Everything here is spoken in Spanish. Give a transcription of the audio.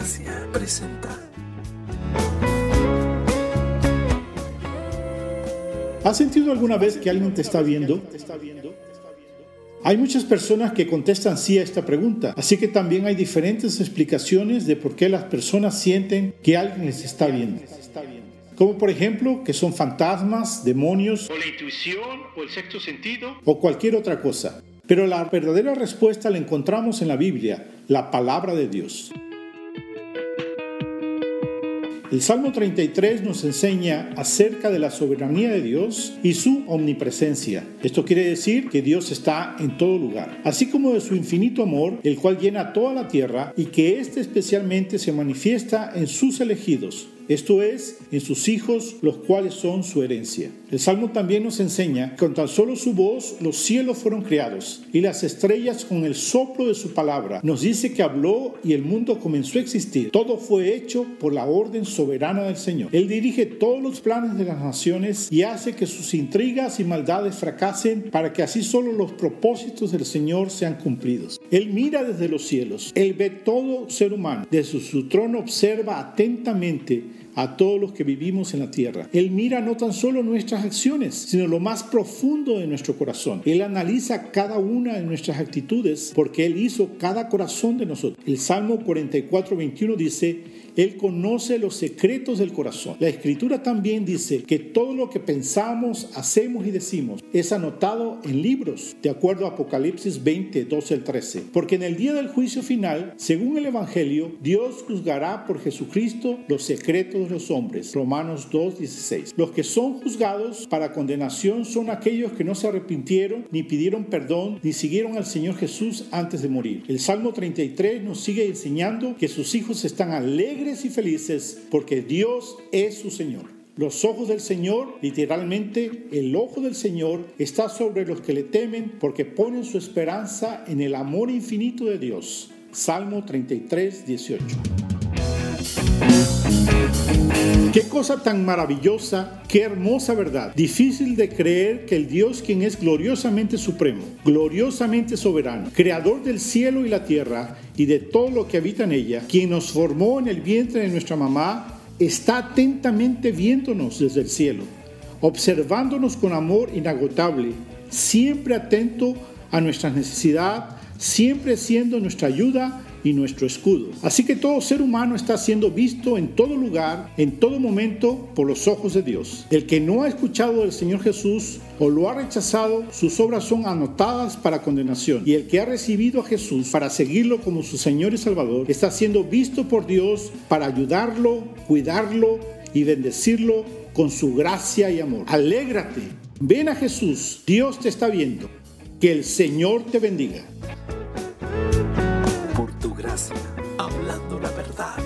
gracia presenta. ¿Has sentido alguna vez que alguien te está viendo? Hay muchas personas que contestan sí a esta pregunta, así que también hay diferentes explicaciones de por qué las personas sienten que alguien les está viendo. Como por ejemplo que son fantasmas, demonios, o la intuición, o el sexto sentido. o cualquier otra cosa. Pero la verdadera respuesta la encontramos en la Biblia, la palabra de Dios. El Salmo 33 nos enseña acerca de la soberanía de Dios y su omnipresencia. Esto quiere decir que Dios está en todo lugar, así como de su infinito amor, el cual llena toda la tierra y que éste especialmente se manifiesta en sus elegidos, esto es, en sus hijos, los cuales son su herencia. El Salmo también nos enseña que con tan solo su voz los cielos fueron creados y las estrellas con el soplo de su palabra. Nos dice que habló y el mundo comenzó a existir. Todo fue hecho por la orden soberana del Señor. Él dirige todos los planes de las naciones y hace que sus intrigas y maldades fracasen para que así solo los propósitos del Señor sean cumplidos. Él mira desde los cielos. Él ve todo ser humano. Desde su trono observa atentamente a todos los que vivimos en la tierra. Él mira no tan solo nuestras acciones, sino lo más profundo de nuestro corazón. Él analiza cada una de nuestras actitudes porque Él hizo cada corazón de nosotros. El Salmo 44, 21 dice, él conoce los secretos del corazón. La escritura también dice que todo lo que pensamos, hacemos y decimos es anotado en libros, de acuerdo a Apocalipsis 20, 12 al 13. Porque en el día del juicio final, según el Evangelio, Dios juzgará por Jesucristo los secretos los hombres. Romanos 2, 16. Los que son juzgados para condenación son aquellos que no se arrepintieron, ni pidieron perdón, ni siguieron al Señor Jesús antes de morir. El Salmo 33 nos sigue enseñando que sus hijos están alegres y felices porque Dios es su Señor. Los ojos del Señor, literalmente el ojo del Señor, está sobre los que le temen porque ponen su esperanza en el amor infinito de Dios. Salmo 33, 18. Qué cosa tan maravillosa, qué hermosa verdad. Difícil de creer que el Dios quien es gloriosamente supremo, gloriosamente soberano, creador del cielo y la tierra y de todo lo que habita en ella, quien nos formó en el vientre de nuestra mamá, está atentamente viéndonos desde el cielo, observándonos con amor inagotable, siempre atento a nuestra necesidad, siempre siendo nuestra ayuda y nuestro escudo. Así que todo ser humano está siendo visto en todo lugar, en todo momento, por los ojos de Dios. El que no ha escuchado del Señor Jesús o lo ha rechazado, sus obras son anotadas para condenación. Y el que ha recibido a Jesús para seguirlo como su Señor y Salvador, está siendo visto por Dios para ayudarlo, cuidarlo y bendecirlo con su gracia y amor. Alégrate, ven a Jesús, Dios te está viendo. Que el Señor te bendiga. Hablando la verdad